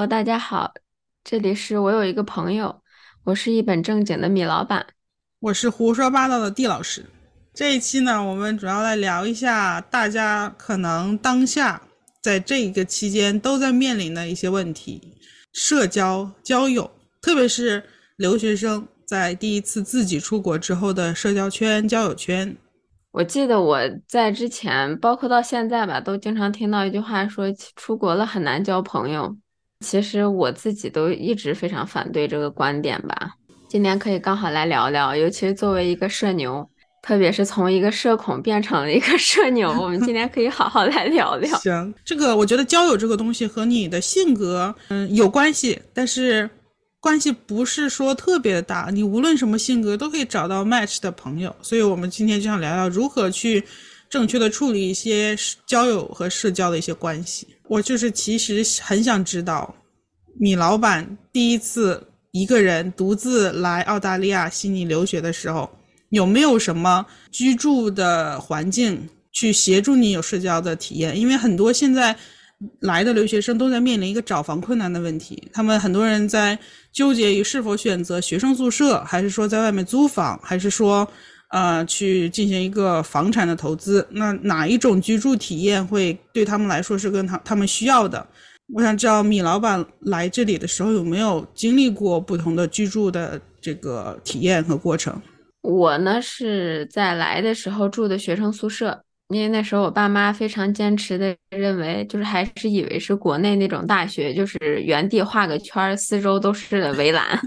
Hello，大家好，这里是我有一个朋友，我是一本正经的米老板，我是胡说八道的地老师。这一期呢，我们主要来聊一下大家可能当下在这个期间都在面临的一些问题：社交、交友，特别是留学生在第一次自己出国之后的社交圈、交友圈。我记得我在之前，包括到现在吧，都经常听到一句话说，出国了很难交朋友。其实我自己都一直非常反对这个观点吧。今天可以刚好来聊聊，尤其是作为一个社牛，特别是从一个社恐变成了一个社牛，我们今天可以好好来聊聊。行，这个我觉得交友这个东西和你的性格，嗯，有关系，但是关系不是说特别大。你无论什么性格都可以找到 match 的朋友，所以我们今天就想聊聊如何去正确的处理一些交友和社交的一些关系。我就是其实很想知道，米老板第一次一个人独自来澳大利亚悉尼留学的时候，有没有什么居住的环境去协助你有社交的体验？因为很多现在来的留学生都在面临一个找房困难的问题，他们很多人在纠结于是否选择学生宿舍，还是说在外面租房，还是说。呃，去进行一个房产的投资，那哪一种居住体验会对他们来说是跟他他们需要的？我想知道米老板来这里的时候有没有经历过不同的居住的这个体验和过程？我呢是在来的时候住的学生宿舍，因为那时候我爸妈非常坚持的认为，就是还是以为是国内那种大学，就是原地画个圈，四周都是围栏。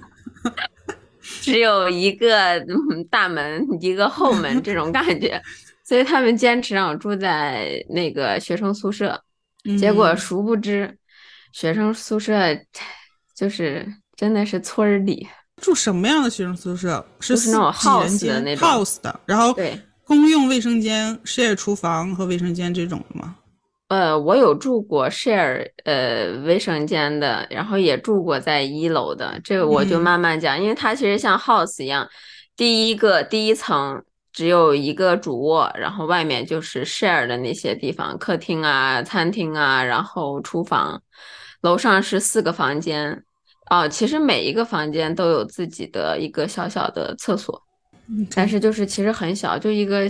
只有一个大门，一个后门这种感觉，所以他们坚持让我住在那个学生宿舍。结果殊不知，学生宿舍就是真的是村儿里。住什么样的学生宿舍？是那种 house 的那种 house 的，然后对公用卫生间、share 厨房和卫生间这种的吗？呃，我有住过 share 呃卫生间的，然后也住过在一楼的，这个我就慢慢讲，因为它其实像 house 一样，第一个第一层只有一个主卧，然后外面就是 share 的那些地方，客厅啊、餐厅啊，然后厨房，楼上是四个房间，哦，其实每一个房间都有自己的一个小小的厕所。但是就是其实很小，就一个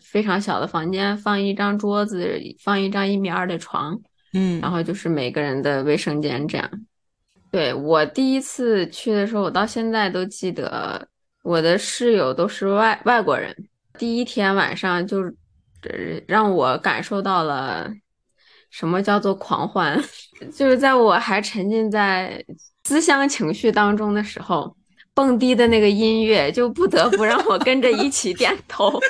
非常小的房间，放一张桌子，放一张一米二的床，嗯，然后就是每个人的卫生间这样。对我第一次去的时候，我到现在都记得，我的室友都是外外国人。第一天晚上就让我感受到了什么叫做狂欢，就是在我还沉浸在思乡情绪当中的时候。蹦迪的那个音乐就不得不让我跟着一起点头，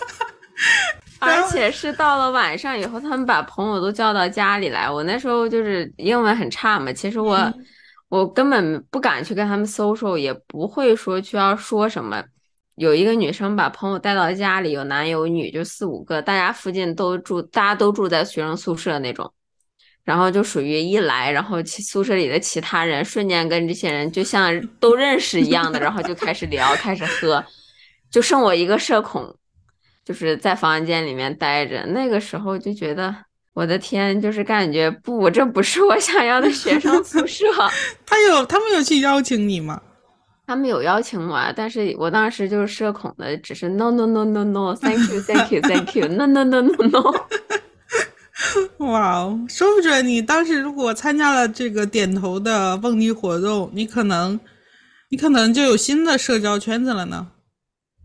而且是到了晚上以后，他们把朋友都叫到家里来。我那时候就是英文很差嘛，其实我我根本不敢去跟他们 social，也不会说去要说什么。有一个女生把朋友带到家里，有男有女，就四五个，大家附近都住，大家都住在学生宿舍那种。然后就属于一来，然后其宿舍里的其他人瞬间跟这些人就像都认识一样的，然后就开始聊，开始喝，就剩我一个社恐，就是在房间里面待着。那个时候就觉得，我的天，就是感觉不，这不是我想要的学生宿舍。他有，他们有去邀请你吗？他们有邀请我，但是我当时就是社恐的，只是 no no no no no，thank you，thank you，thank you，no no no no no。哇哦，说不准你当时如果参加了这个点头的蹦迪活动，你可能，你可能就有新的社交圈子了呢。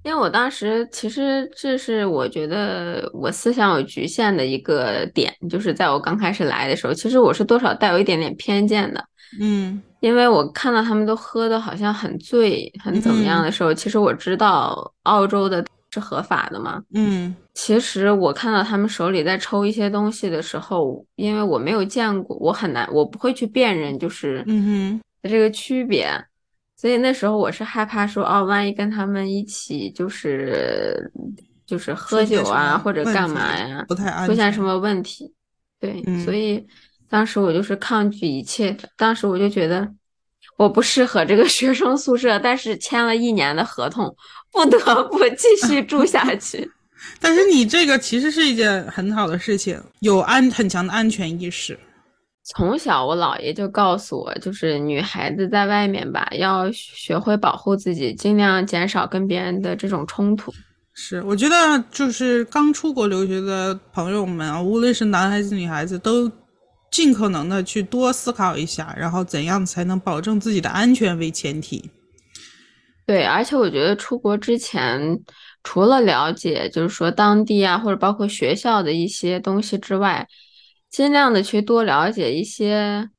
因为我当时其实这是我觉得我思想有局限的一个点，就是在我刚开始来的时候，其实我是多少带有一点点偏见的。嗯，因为我看到他们都喝的好像很醉，很怎么样的时候，其实我知道澳洲的。是合法的吗？嗯，其实我看到他们手里在抽一些东西的时候，因为我没有见过，我很难，我不会去辨认，就是嗯哼这个区别，所以那时候我是害怕说，哦，万一跟他们一起就是就是喝酒啊或者干嘛呀，不太安出现什么问题，对，所以当时我就是抗拒一切的，当时我就觉得我不适合这个学生宿舍，但是签了一年的合同。不得不继续住下去，但是你这个其实是一件很好的事情，有安很强的安全意识。从小我姥爷就告诉我，就是女孩子在外面吧，要学会保护自己，尽量减少跟别人的这种冲突。是，我觉得就是刚出国留学的朋友们啊，无论是男孩子女孩子，都尽可能的去多思考一下，然后怎样才能保证自己的安全为前提。对，而且我觉得出国之前，除了了解就是说当地啊，或者包括学校的一些东西之外，尽量的去多了解一些。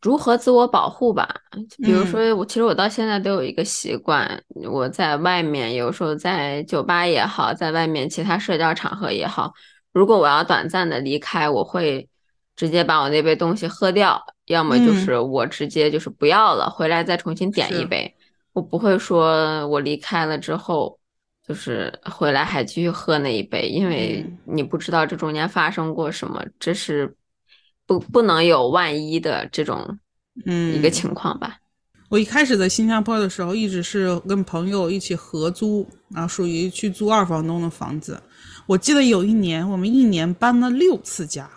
如何自我保护吧？比如说，我其实我到现在都有一个习惯，我在外面有时候在酒吧也好，在外面其他社交场合也好，如果我要短暂的离开，我会直接把我那杯东西喝掉，要么就是我直接就是不要了，回来再重新点一杯。我不会说我离开了之后，就是回来还继续喝那一杯，因为你不知道这中间发生过什么，这是。不不能有万一的这种，嗯，一个情况吧。我一开始在新加坡的时候，一直是跟朋友一起合租，啊，属于去租二房东的房子。我记得有一年，我们一年搬了六次家，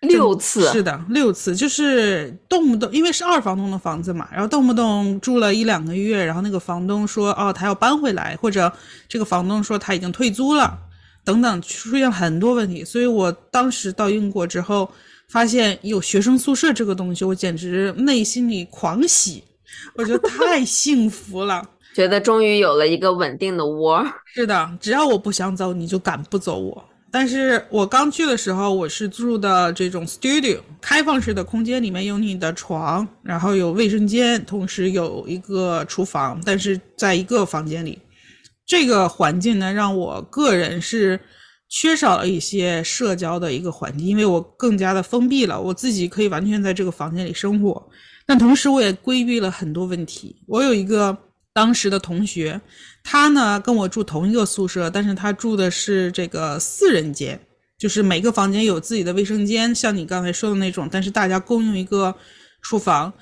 六次是的，六次，就是动不动因为是二房东的房子嘛，然后动不动住了一两个月，然后那个房东说哦他要搬回来，或者这个房东说他已经退租了，等等，出现很多问题。所以我当时到英国之后。发现有学生宿舍这个东西，我简直内心里狂喜，我觉得太幸福了，觉得终于有了一个稳定的窝。是的，只要我不想走，你就赶不走我。但是我刚去的时候，我是住的这种 studio 开放式的空间，里面有你的床，然后有卫生间，同时有一个厨房，但是在一个房间里，这个环境呢，让我个人是。缺少了一些社交的一个环境，因为我更加的封闭了，我自己可以完全在这个房间里生活，但同时我也规避了很多问题。我有一个当时的同学，他呢跟我住同一个宿舍，但是他住的是这个四人间，就是每个房间有自己的卫生间，像你刚才说的那种，但是大家共用一个厨房。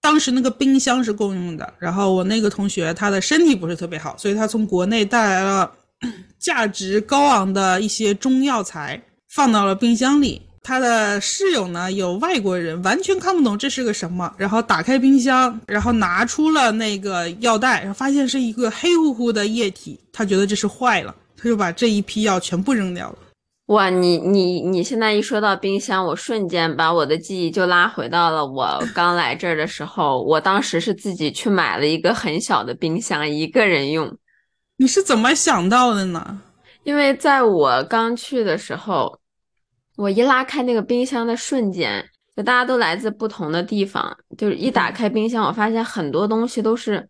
当时那个冰箱是共用的，然后我那个同学他的身体不是特别好，所以他从国内带来了。价值高昂的一些中药材放到了冰箱里。他的室友呢有外国人，完全看不懂这是个什么。然后打开冰箱，然后拿出了那个药袋，然后发现是一个黑乎乎的液体。他觉得这是坏了，他就把这一批药全部扔掉了。哇，你你你现在一说到冰箱，我瞬间把我的记忆就拉回到了我刚来这儿的时候。我当时是自己去买了一个很小的冰箱，一个人用。你是怎么想到的呢？因为在我刚去的时候，我一拉开那个冰箱的瞬间，就大家都来自不同的地方，就是一打开冰箱，我发现很多东西都是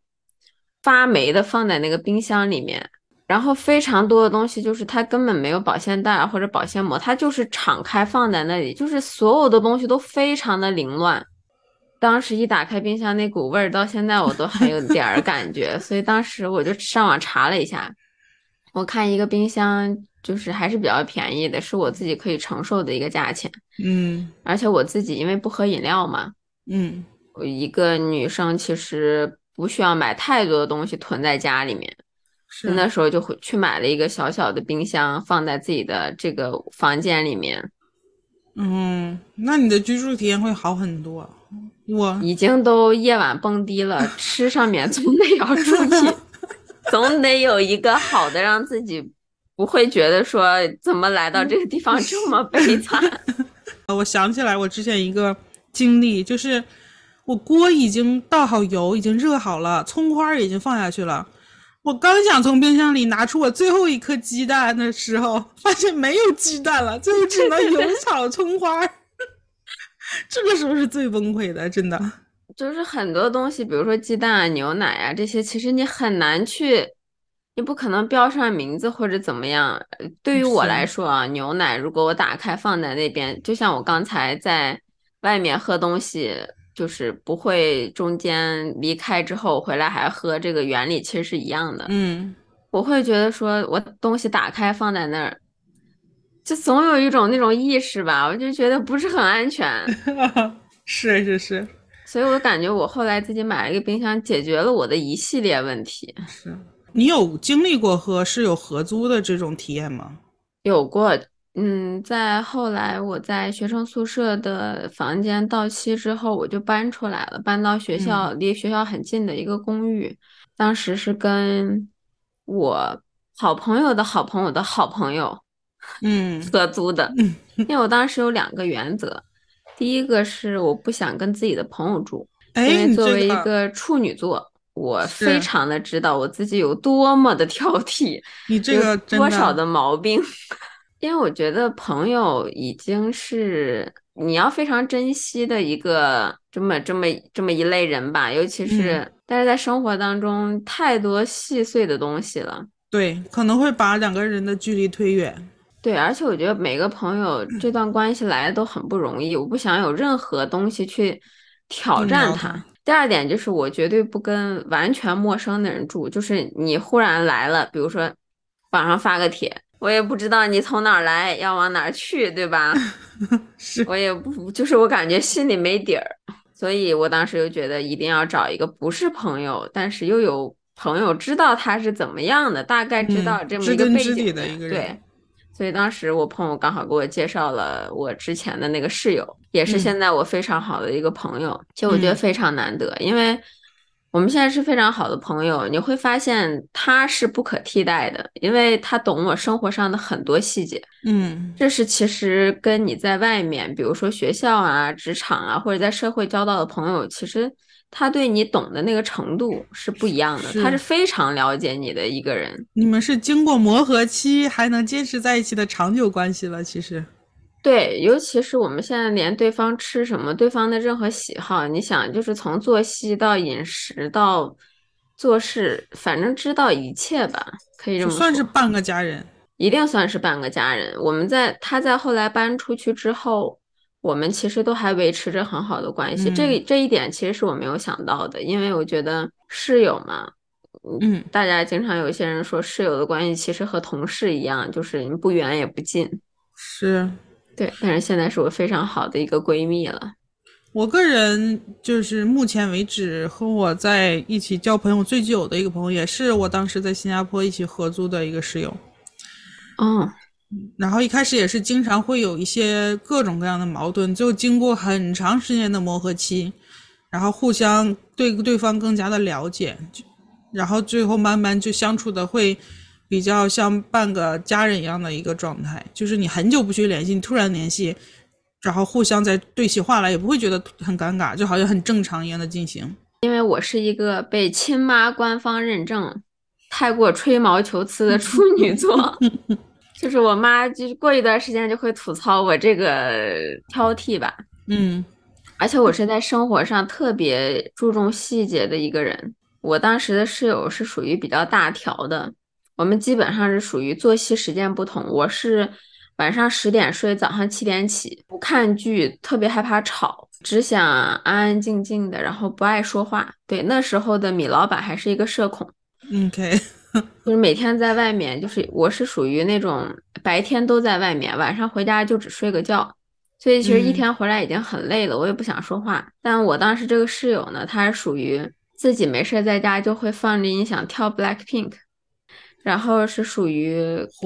发霉的，放在那个冰箱里面，然后非常多的东西就是它根本没有保鲜袋或者保鲜膜，它就是敞开放在那里，就是所有的东西都非常的凌乱。当时一打开冰箱，那股味儿到现在我都还有点儿感觉，所以当时我就上网查了一下，我看一个冰箱就是还是比较便宜的，是我自己可以承受的一个价钱。嗯，而且我自己因为不喝饮料嘛，嗯，我一个女生其实不需要买太多的东西囤在家里面，是那时候就会去买了一个小小的冰箱，放在自己的这个房间里面。嗯，那你的居住体验会好很多。我已经都夜晚蹦迪了，吃上面总得要注意，总得有一个好的，让自己不会觉得说怎么来到这个地方这么悲惨。我想起来我之前一个经历，就是我锅已经倒好油，已经热好了，葱花已经放下去了，我刚想从冰箱里拿出我最后一颗鸡蛋的时候，发现没有鸡蛋了，最后只能油炒葱花。这个时候是最崩溃的，真的。就是很多东西，比如说鸡蛋啊、牛奶啊这些，其实你很难去，你不可能标上名字或者怎么样。对于我来说啊，牛奶如果我打开放在那边，就像我刚才在外面喝东西，就是不会中间离开之后回来还喝，这个原理其实是一样的。嗯，我会觉得说我东西打开放在那儿。就总有一种那种意识吧，我就觉得不是很安全。是 是是，所以我感觉我后来自己买了一个冰箱，解决了我的一系列问题。是你有经历过和室友合租的这种体验吗？有过，嗯，在后来我在学生宿舍的房间到期之后，我就搬出来了，搬到学校离学校很近的一个公寓。当时是跟我好朋友的好朋友的好朋友，嗯，合租的。因为我当时有两个原则，第一个是我不想跟自己的朋友住，因为作为一个处女座，我非常的知道我自己有多么的挑剔，你这个多少的毛病。因为我觉得朋友已经是你要非常珍惜的一个这么这么这么一类人吧，尤其是但是在生活当中太多细碎的东西了，对，可能会把两个人的距离推远。对，而且我觉得每个朋友这段关系来的都很不容易，我不想有任何东西去挑战他。第二点就是我绝对不跟完全陌生的人住，就是你忽然来了，比如说网上发个帖。我也不知道你从哪儿来，要往哪儿去，对吧？是我也不，就是我感觉心里没底儿，所以我当时就觉得一定要找一个不是朋友，但是又有朋友知道他是怎么样的，大概知道这么一个背景的一个人。对，所以当时我朋友刚好给我介绍了我之前的那个室友，也是现在我非常好的一个朋友，其实我觉得非常难得，因为。我们现在是非常好的朋友，你会发现他是不可替代的，因为他懂我生活上的很多细节。嗯，这是其实跟你在外面，比如说学校啊、职场啊，或者在社会交到的朋友，其实他对你懂的那个程度是不一样的。他是非常了解你的一个人。你们是经过磨合期还能坚持在一起的长久关系了，其实。对，尤其是我们现在连对方吃什么、对方的任何喜好，你想，就是从作息到饮食到做事，反正知道一切吧，可以这么说。算是半个家人，一定算是半个家人。我们在他在后来搬出去之后，我们其实都还维持着很好的关系。这这一点其实是我没有想到的，因为我觉得室友嘛，嗯，大家经常有一些人说室友的关系其实和同事一样，就是你不远也不近。是。对，但是现在是我非常好的一个闺蜜了。我个人就是目前为止和我在一起交朋友最久的一个朋友，也是我当时在新加坡一起合租的一个室友。嗯，然后一开始也是经常会有一些各种各样的矛盾，就经过很长时间的磨合期，然后互相对对方更加的了解，然后最后慢慢就相处的会。比较像半个家人一样的一个状态，就是你很久不去联系，你突然联系，然后互相再对起话来，也不会觉得很尴尬，就好像很正常一样的进行。因为我是一个被亲妈官方认证太过吹毛求疵的处女座，就是我妈就是过一段时间就会吐槽我这个挑剔吧。嗯，而且我是在生活上特别注重细节的一个人。我当时的室友是属于比较大条的。我们基本上是属于作息时间不同，我是晚上十点睡，早上七点起，不看剧，特别害怕吵，只想安安静静的，然后不爱说话。对，那时候的米老板还是一个社恐，OK，就是每天在外面，就是我是属于那种白天都在外面，晚上回家就只睡个觉，所以其实一天回来已经很累了，我也不想说话。但我当时这个室友呢，他是属于自己没事在家就会放着音响跳 Black Pink。然后是属于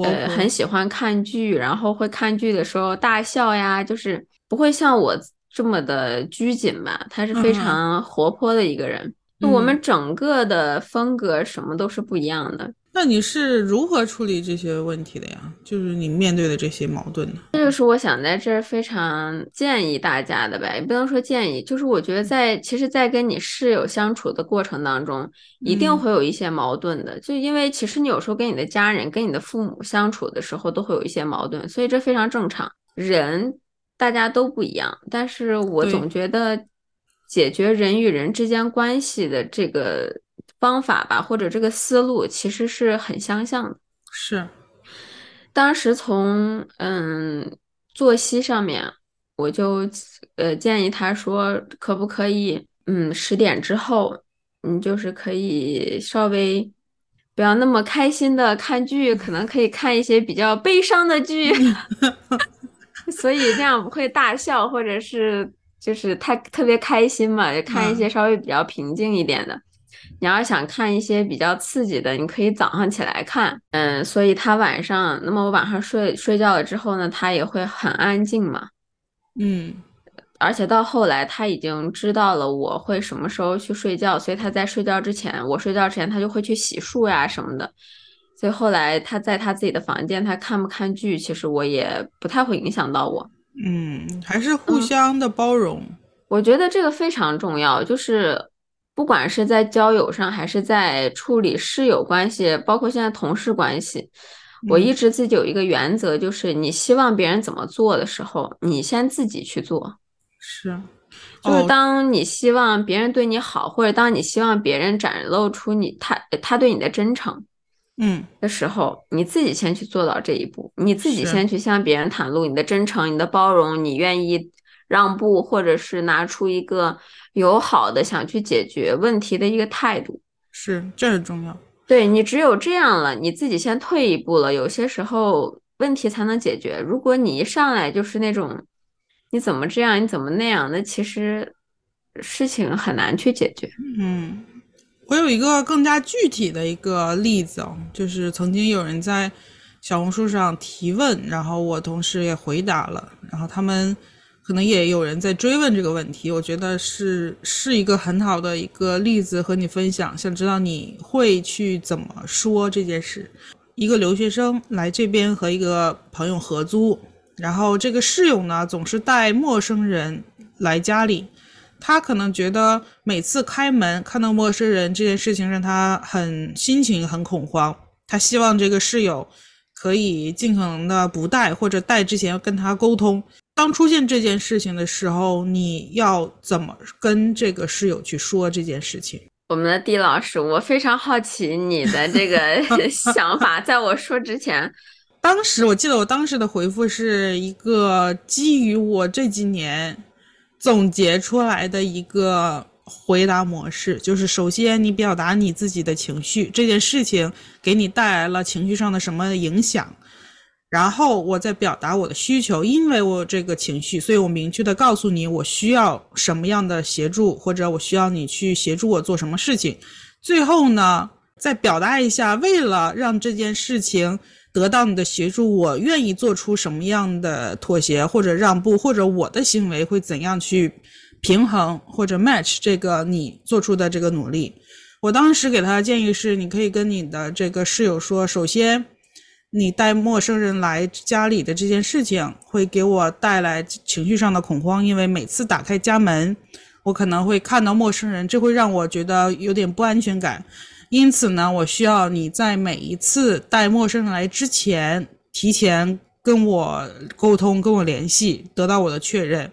呃很喜欢看剧，然后会看剧的时候大笑呀，就是不会像我这么的拘谨吧。他是非常活泼的一个人，我们整个的风格什么都是不一样的。那你是如何处理这些问题的呀？就是你面对的这些矛盾呢？这就是我想在这儿非常建议大家的呗，也不能说建议，就是我觉得在其实，在跟你室友相处的过程当中，一定会有一些矛盾的，就因为其实你有时候跟你的家人、跟你的父母相处的时候，都会有一些矛盾，所以这非常正常。人大家都不一样，但是我总觉得解决人与人之间关系的这个。方法吧，或者这个思路其实是很相像的。是，当时从嗯作息上面，我就呃建议他说，可不可以嗯十点之后，你就是可以稍微不要那么开心的看剧，可能可以看一些比较悲伤的剧 所以这样不会大笑，或者是就是太特别开心嘛，就看一些稍微比较平静一点的。你要想看一些比较刺激的，你可以早上起来看。嗯，所以他晚上，那么我晚上睡睡觉了之后呢，他也会很安静嘛。嗯，而且到后来他已经知道了我会什么时候去睡觉，所以他在睡觉之前，我睡觉之前他就会去洗漱呀什么的。所以后来他在他自己的房间，他看不看剧，其实我也不太会影响到我。嗯，还是互相的包容。我觉得这个非常重要，就是不管是在交友上，还是在处理室友关系，包括现在同事关系，我一直自己有一个原则，就是你希望别人怎么做的时候，你先自己去做。是，就是当你希望别人对你好，或者当你希望别人展露出你他他对你的真诚。嗯的时候，你自己先去做到这一步，你自己先去向别人袒露你的真诚、你的包容，你愿意让步，或者是拿出一个友好的想去解决问题的一个态度，是这是重要。对你只有这样了，你自己先退一步了，有些时候问题才能解决。如果你一上来就是那种你怎么这样，你怎么那样，那其实事情很难去解决。嗯。我有一个更加具体的一个例子哦，就是曾经有人在小红书上提问，然后我同时也回答了，然后他们可能也有人在追问这个问题，我觉得是是一个很好的一个例子和你分享，想知道你会去怎么说这件事。一个留学生来这边和一个朋友合租，然后这个室友呢总是带陌生人来家里。他可能觉得每次开门看到陌生人这件事情让他很心情很恐慌。他希望这个室友可以尽可能的不带，或者带之前跟他沟通。当出现这件事情的时候，你要怎么跟这个室友去说这件事情？我们的地老师，我非常好奇你的这个想法。在我说之前，当时我记得我当时的回复是一个基于我这几年。总结出来的一个回答模式，就是首先你表达你自己的情绪，这件事情给你带来了情绪上的什么影响，然后我再表达我的需求，因为我这个情绪，所以我明确的告诉你我需要什么样的协助，或者我需要你去协助我做什么事情，最后呢，再表达一下，为了让这件事情。得到你的协助，我愿意做出什么样的妥协或者让步，或者我的行为会怎样去平衡或者 match 这个你做出的这个努力。我当时给他的建议是，你可以跟你的这个室友说，首先，你带陌生人来家里的这件事情会给我带来情绪上的恐慌，因为每次打开家门，我可能会看到陌生人，这会让我觉得有点不安全感。因此呢，我需要你在每一次带陌生人来之前，提前跟我沟通，跟我联系，得到我的确认。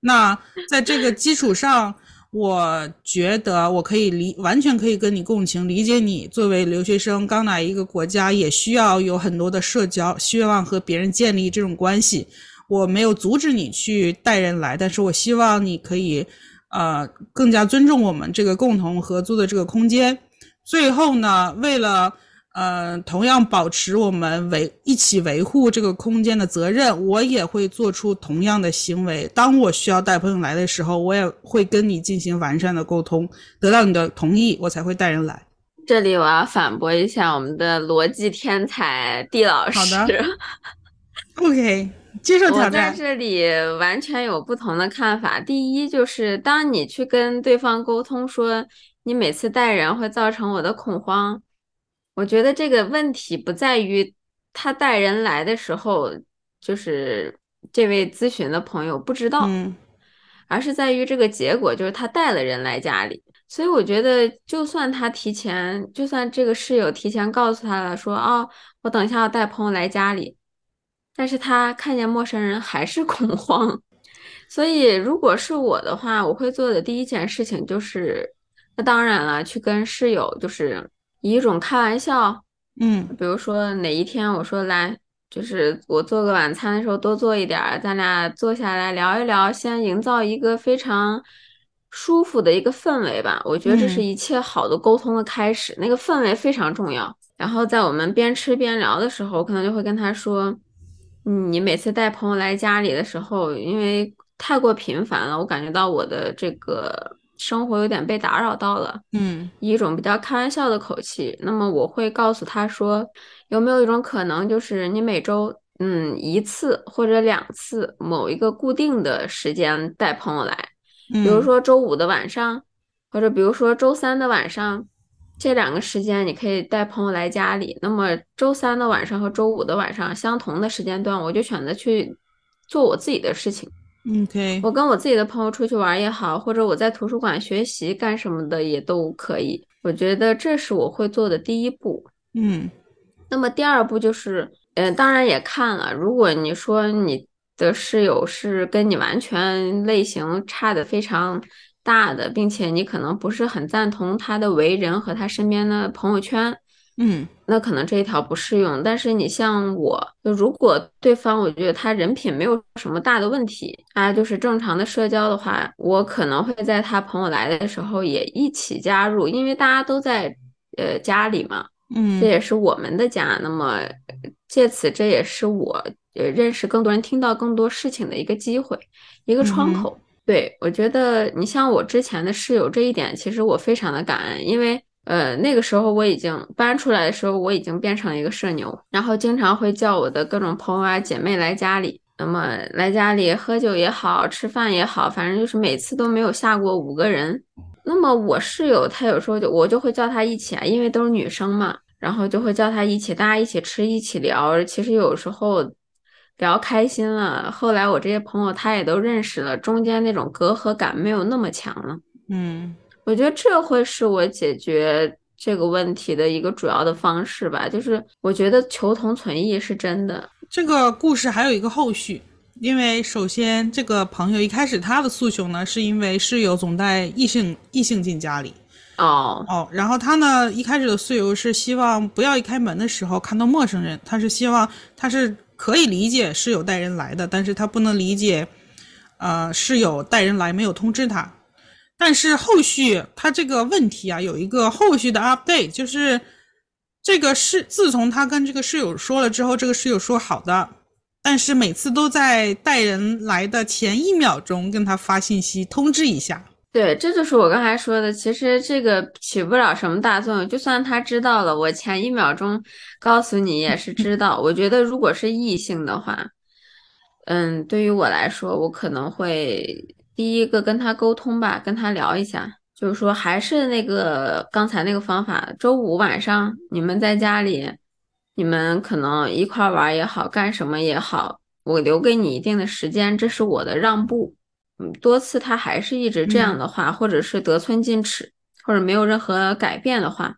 那在这个基础上，我觉得我可以理，完全可以跟你共情，理解你作为留学生刚来一个国家，也需要有很多的社交，希望和别人建立这种关系。我没有阻止你去带人来，但是我希望你可以，呃，更加尊重我们这个共同合租的这个空间。最后呢，为了呃，同样保持我们维一起维护这个空间的责任，我也会做出同样的行为。当我需要带朋友来的时候，我也会跟你进行完善的沟通，得到你的同意，我才会带人来。这里我要反驳一下我们的逻辑天才地老师。好的。OK，接受挑战。我在这里完全有不同的看法。第一，就是当你去跟对方沟通说。你每次带人会造成我的恐慌，我觉得这个问题不在于他带人来的时候，就是这位咨询的朋友不知道，而是在于这个结果，就是他带了人来家里。所以我觉得，就算他提前，就算这个室友提前告诉他了，说哦，我等一下要带朋友来家里，但是他看见陌生人还是恐慌。所以如果是我的话，我会做的第一件事情就是。那当然了，去跟室友就是以一种开玩笑，嗯，比如说哪一天我说来，就是我做个晚餐的时候多做一点儿，咱俩坐下来聊一聊，先营造一个非常舒服的一个氛围吧。我觉得这是一切好的沟通的开始，那个氛围非常重要。然后在我们边吃边聊的时候，我可能就会跟他说，嗯，你每次带朋友来家里的时候，因为太过频繁了，我感觉到我的这个。生活有点被打扰到了，嗯以一种比较开玩笑的口气，那么我会告诉他说，有没有一种可能，就是你每周嗯一次或者两次某一个固定的时间带朋友来，嗯，比如说周五的晚上，或者比如说周三的晚上，这两个时间你可以带朋友来家里。那么周三的晚上和周五的晚上相同的时间段，我就选择去做我自己的事情。嗯 OK，我跟我自己的朋友出去玩也好，或者我在图书馆学习干什么的也都可以。我觉得这是我会做的第一步。嗯那么第二步就是，呃，当然也看了，如果你说你的室友是跟你完全类型差的非常大的，并且你可能不是很赞同他的为人和他身边的朋友圈，嗯那可能这一条不适用。但是你像我，就如果对方我觉得他人品没有什么大的问题，他就是正常的社交的话，我可能会在他朋友来的时候也一起加入，因为大家都在呃家里嘛。嗯，这也是我们的家。那么，借此这也是我呃认识更多人、听到更多事情的一个机会，一个窗口。对我觉得，你像我之前的室友这一点，其实我非常的感恩，因为呃那个时候我已经搬出来的时候，我已经变成了一个社牛，然后经常会叫我的各种朋友啊姐妹来家里。那么来家里喝酒也好，吃饭也好，反正就是每次都没有下过五个人。那么我室友她有时候就我就会叫她一起啊，因为都是女生嘛，然后就会叫她一起，大家一起吃，一起聊。其实有时候聊开心了，后来我这些朋友她也都认识了，中间那种隔阂感没有那么强了。嗯我觉得这会是我解决这个问题的一个主要的方式吧，就是我觉得求同存异是真的。这个故事还有一个后续，因为首先这个朋友一开始他的诉求呢，是因为室友总带异性异性进家里哦，哦，然后他呢一开始的诉求是希望不要一开门的时候看到陌生人，他是希望他是可以理解室友带人来的，但是他不能理解，呃室友带人来没有通知他。但是后续他这个问题啊，有一个后续的 update，就是这个是自从他跟这个室友说了之后，这个室友说好的，但是每次都在带人来的前一秒钟跟他发信息通知一下。对，这就是我刚才说的，其实这个起不了什么大作用。就算他知道了，我前一秒钟告诉你也是知道。我觉得如果是异性的话，嗯，对于我来说，我可能会第一个跟他沟通吧，跟他聊一下，就是说还是那个刚才那个方法，周五晚上你们在家里，你们可能一块儿玩儿也好，干什么也好，我留给你一定的时间，这是我的让步。嗯，多次他还是一直这样的话，或者是得寸进尺，或者没有任何改变的话，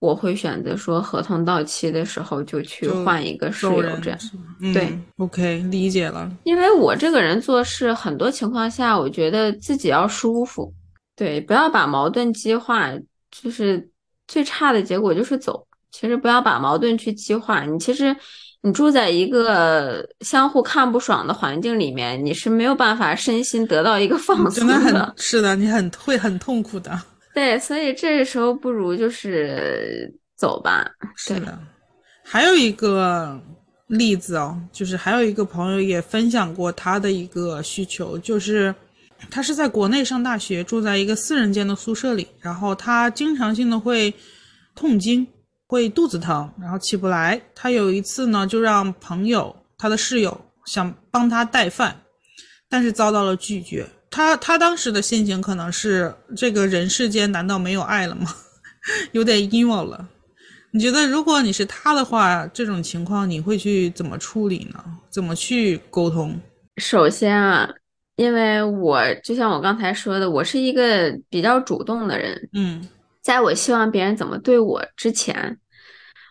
我会选择说合同到期的时候就去换一个室友这样。嗯、对，OK，理解了。因为我这个人做事，很多情况下，我觉得自己要舒服，对，不要把矛盾激化，就是最差的结果就是走。其实不要把矛盾去激化，你其实你住在一个相互看不爽的环境里面，你是没有办法身心得到一个放松真的很是的，你很会很痛苦的。对，所以这时候不如就是走吧。是的，还有一个例子哦，就是还有一个朋友也分享过他的一个需求，就是他是在国内上大学，住在一个四人间的宿舍里，然后他经常性的会痛经，会肚子疼，然后起不来。他有一次呢，就让朋友他的室友想帮他带饭，但是遭到了拒绝。他他当时的心情可能是这个人世间难道没有爱了吗？有点 emo 了。你觉得如果你是他的话，这种情况你会去怎么处理呢？怎么去沟通？首先啊，因为我就像我刚才说的，我是一个比较主动的人，嗯在我希望别人怎么对我之前，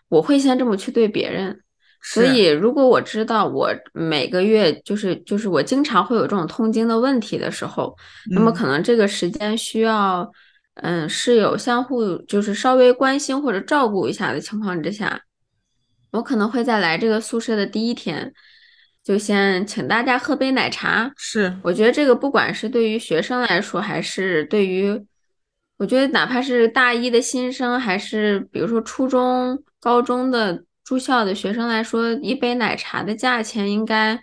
我会先这么去对别人。所以，如果我知道我每个月就是就是我经常会有这种痛经的问题的时候，那么嗯。可能这个时间需要，嗯，室友相互就是稍微关心或者照顾一下的情况之下，我可能会在来这个宿舍的第一天，就先请大家喝杯奶茶。是。我觉得这个不管是对于学生来说，还是对于，我觉得哪怕是大一的新生，还是比如说初中、高中的住校的学生来说，一杯奶茶的价钱应该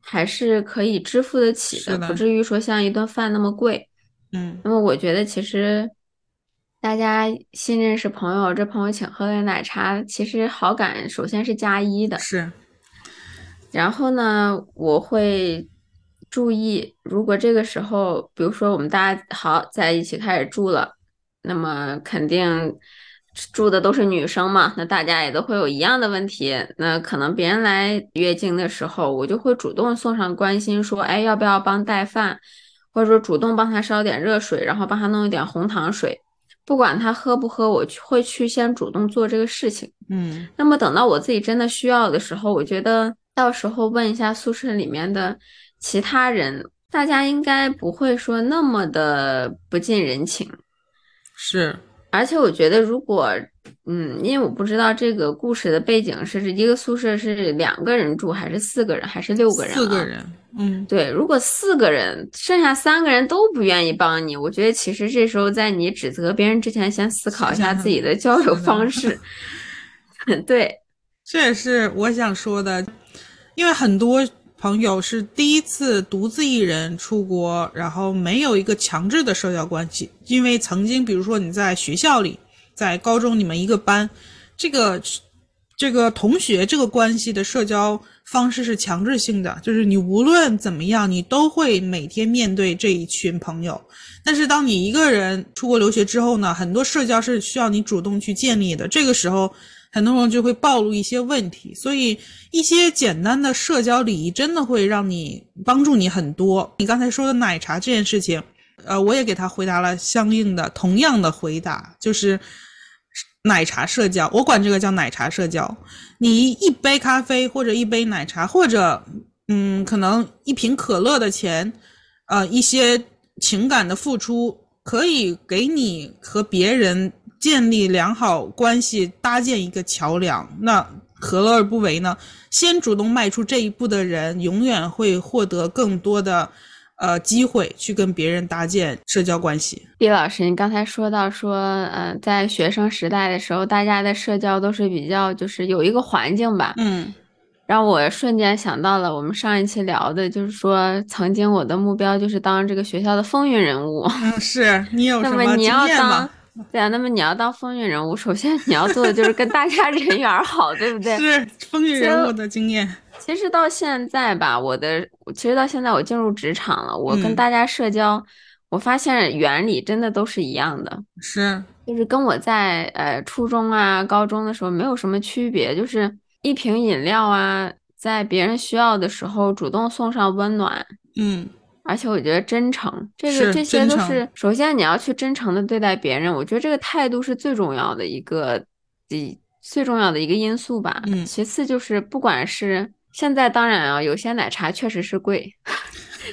还是可以支付得起的，的不至于说像一顿饭那么贵。嗯，那么我觉得其实大家新认识朋友，这朋友请喝点奶茶，其实好感首先是加一的。是。然后呢，我会注意，如果这个时候，比如说我们大家好在一起开始住了，那么肯定住的都是女生嘛，那大家也都会有一样的问题。那可能别人来月经的时候，我就会主动送上关心，说，哎，要不要帮带饭，或者说主动帮他烧点热水，然后帮他弄一点红糖水，不管他喝不喝，我会去先主动做这个事情。嗯，那么等到我自己真的需要的时候，我觉得。到时候问一下宿舍里面的其他人，大家应该不会说那么的不近人情。是，而且我觉得，如果，嗯，因为我不知道这个故事的背景是一个宿舍是两个人住，还是四个人，还是六个人？四个人，嗯，对。如果四个人，剩下三个人都不愿意帮你，我觉得其实这时候在你指责别人之前，先思考一下自己的交友方式。对，这也是我想说的。因为很多朋友是第一次独自一人出国，然后没有一个强制的社交关系。因为曾经，比如说你在学校里，在高中你们一个班，这个这个同学这个关系的社交方式是强制性的，就是你无论怎么样，你都会每天面对这一群朋友。但是当你一个人出国留学之后呢，很多社交是需要你主动去建立的。这个时候。很多人就会暴露一些问题，所以一些简单的社交礼仪真的会让你帮助你很多。你刚才说的奶茶这件事情，呃，我也给他回答了相应的同样的回答，就是奶茶社交，我管这个叫奶茶社交。你一杯咖啡或者一杯奶茶，或者嗯，可能一瓶可乐的钱，呃，一些情感的付出，可以给你和别人。建立良好关系，搭建一个桥梁，那何乐而不为呢？先主动迈出这一步的人，永远会获得更多的呃机会去跟别人搭建社交关系。毕老师，你刚才说到说，呃，在学生时代的时候，大家的社交都是比较就是有一个环境吧，嗯，让我瞬间想到了我们上一期聊的，就是说曾经我的目标就是当这个学校的风云人物。嗯，是你有什么经验吗？对啊，那么你要当风云人物，首先你要做的就是跟大家 人缘好，对不对？是风云人物的经验。其实到现在吧，我的其实到现在我进入职场了，我跟大家社交，我发现原理真的都是一样的，是就是跟我在呃初中啊、高中的时候没有什么区别，就是一瓶饮料啊，在别人需要的时候主动送上温暖，嗯。而且我觉得真诚，这个这些都是首先你要去真诚的对待别人，我觉得这个态度是最重要的一个，最最重要的一个因素吧。嗯，其次就是不管是现在，当然啊，有些奶茶确实是贵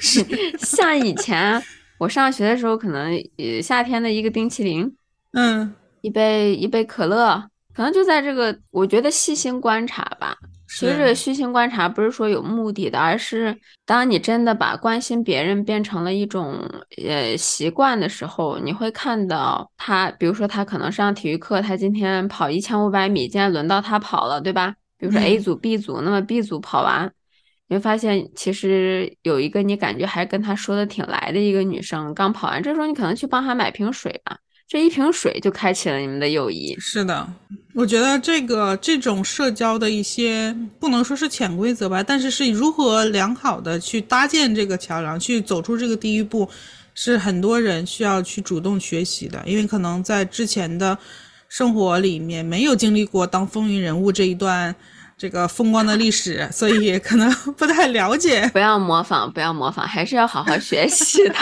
像以前我上学的时候，可能呃夏天的一个冰淇淋，嗯，一杯一杯可乐，可能就在这个，我觉得细心观察吧。其实这个虚心观察不是说有目的的，而是当你真的把关心别人变成了一种呃习惯的时候，你会看到他，比如说他可能上体育课，他今天跑一千五百米，今天轮到他跑了，对吧？比如说 A 组、B 组，那么 B 组跑完，你会发现其实有一个你感觉还跟他说的挺来的一个女生刚跑完，这时候你可能去帮她买瓶水吧。这一瓶水就开启了你们的友谊。是的，我觉得这个这种社交的一些不能说是潜规则吧，但是是如何良好的去搭建这个桥梁，去走出这个第一步，是很多人需要去主动学习的。因为可能在之前的生活里面没有经历过当风云人物这一段这个风光的历史，所以可能 不太了解。不要模仿，不要模仿，还是要好好学习的。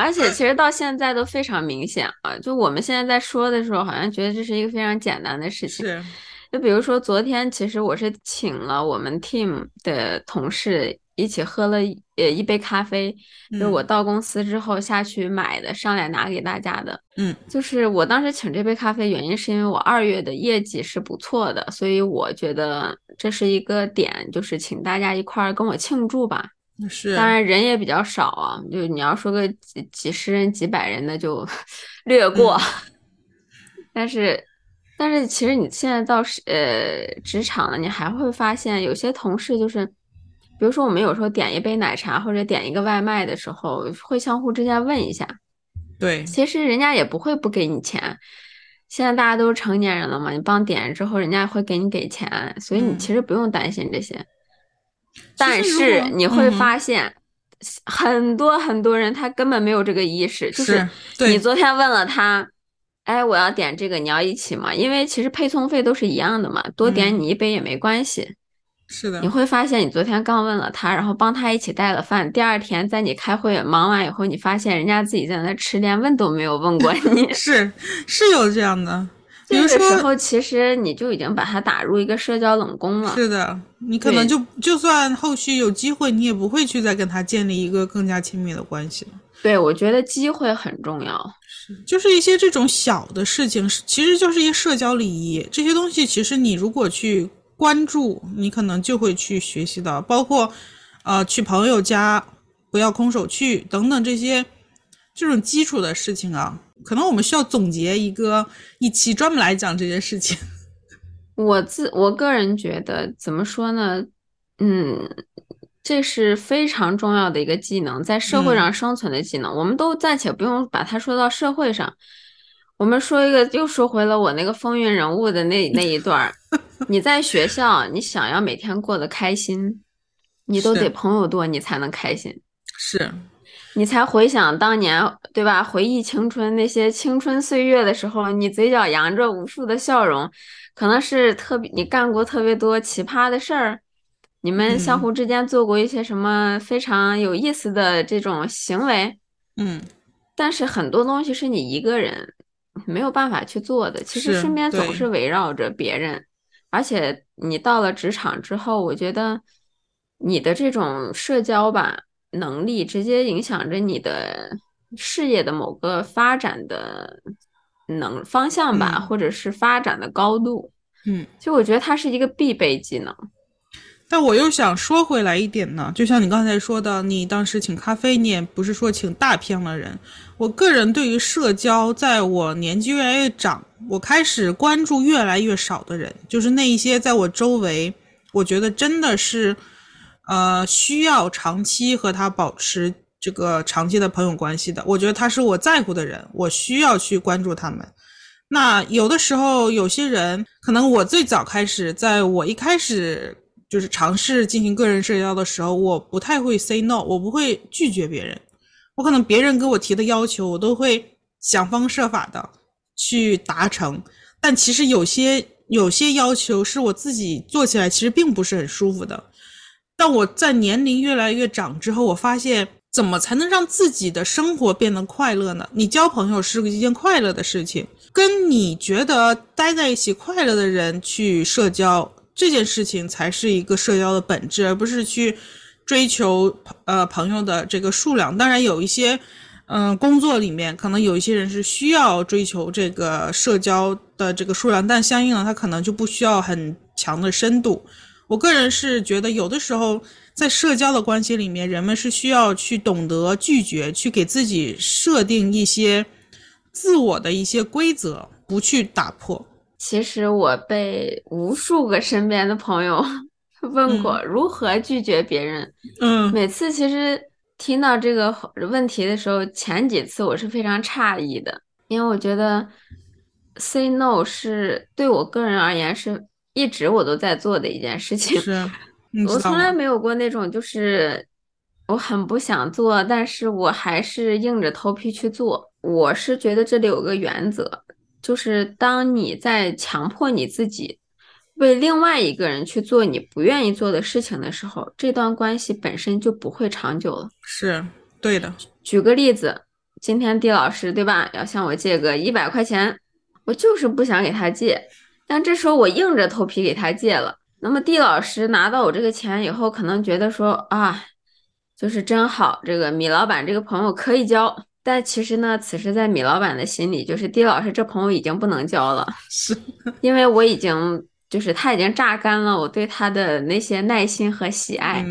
而且其实到现在都非常明显啊！就我们现在在说的时候，好像觉得这是一个非常简单的事情。是，就比如说昨天，其实我是请了我们 team 的同事一起喝了呃一杯咖啡，就是我到公司之后下去买的，上来拿给大家的。嗯，就是我当时请这杯咖啡原因是因为我二月的业绩是不错的，所以我觉得这是一个点，就是请大家一块儿跟我庆祝吧。是，当然人也比较少啊，就你要说个几几十人、几百人的就 略过。但是，但是其实你现在到是呃职场了，你还会发现有些同事就是比如说我们有时候点一杯奶茶或者点一个外卖的时候，会相互之间问一下。对，其实人家也不会不给你钱。现在大家都是成年人了嘛，你帮点之后，人家会给你给钱，所以你其实不用担心这些。但是你会发现，很多很多人他根本没有这个意识，就是你昨天问了他，哎，我要点这个，你要一起吗？因为其实配送费都是一样的嘛，多点你一杯也没关系。是的，你会发现你昨天刚问了他，然后帮他一起带了饭，第二天在你开会忙完以后，你发现人家自己在那吃，连问都没有问过你。是是有这样的，这个时候其实你就已经把他打入一个社交冷宫了。是的，你可能就就算后续有机会，你也不会去再跟他建立一个更加亲密的关系了。对，我觉得机会很重要，是就是一些这种小的事情，其实就是一些社交礼仪，这些东西其实你如果去。关注你可能就会去学习到，包括，呃，去朋友家不要空手去等等这些这种基础的事情啊，可能我们需要总结一个一期专门来讲这件事情。我自我个人觉得怎么说呢？嗯，这是非常重要的一个技能，在社会上生存的技能。我们都暂且不用把它说到社会上，我们说一个，又说回了我那个风云人物的那那一段儿。你在学校，你想要每天过得开心，你都得朋友多，你才能开心。是，你才回想当年，对吧？回忆青春那些青春岁月的时候，你嘴角扬着无数的笑容，可能是特别你干过特别多奇葩的事儿，你们相互之间做过一些什么非常有意思的这种行为。嗯，但是很多东西是你一个人没有办法去做的，其实身边总是围绕着别人。而且你到了职场之后，我觉得你的这种社交吧能力，直接影响着你的事业的某个发展的能方向吧，或者是发展的高度。嗯，就我觉得它是一个必备技能。但我又想说回来一点呢，就像你刚才说的，你当时请咖啡，你也不是说请大片的人。我个人对于社交，在我年纪越来越长，我开始关注越来越少的人，就是那一些在我周围，我觉得真的是，呃，需要长期和他保持这个长期的朋友关系的。我觉得他是我在乎的人，我需要去关注他们。那有的时候，有些人可能我最早开始，在我一开始。就是尝试进行个人社交的时候，我不太会 say no，我不会拒绝别人。我可能别人给我提的要求，我都会想方设法的去达成。但其实有些有些要求是我自己做起来其实并不是很舒服的。但我在年龄越来越长之后，我发现怎么才能让自己的生活变得快乐呢？你交朋友是一件快乐的事情，跟你觉得待在一起快乐的人去社交。这件事情才是一个社交的本质，而不是去追求呃朋友的这个数量。当然，有一些嗯工作里面可能有一些人是需要追求这个社交的这个数量，但相应的他可能就不需要很强的深度。我个人是觉得，有的时候在社交的关系里面，人们是需要去懂得拒绝，去给自己设定一些自我的一些规则，不去打破。其实我被无数个身边的朋友 问过如何拒绝别人。嗯，每次其实听到这个问题的时候，前几次我是非常诧异的，因为我觉得 say no 是对我个人而言是一直我都在做的一件事情。是，我从来没有过那种就是我很不想做，但是我还是硬着头皮去做。我是觉得这里有个原则。就是当你在强迫你自己为另外一个人去做你不愿意做的事情的时候，这段关系本身就不会长久了。是对的。举个例子，今天地老师对吧，要向我借个一百块钱，我就是不想给他借，但这时候我硬着头皮给他借了。那么地老师拿到我这个钱以后，可能觉得说啊，就是真好，这个米老板这个朋友可以交。但其实呢，此时在米老板的心里，就是狄老师这朋友已经不能交了，是因为我已经就是他已经榨干了我对他的那些耐心和喜爱。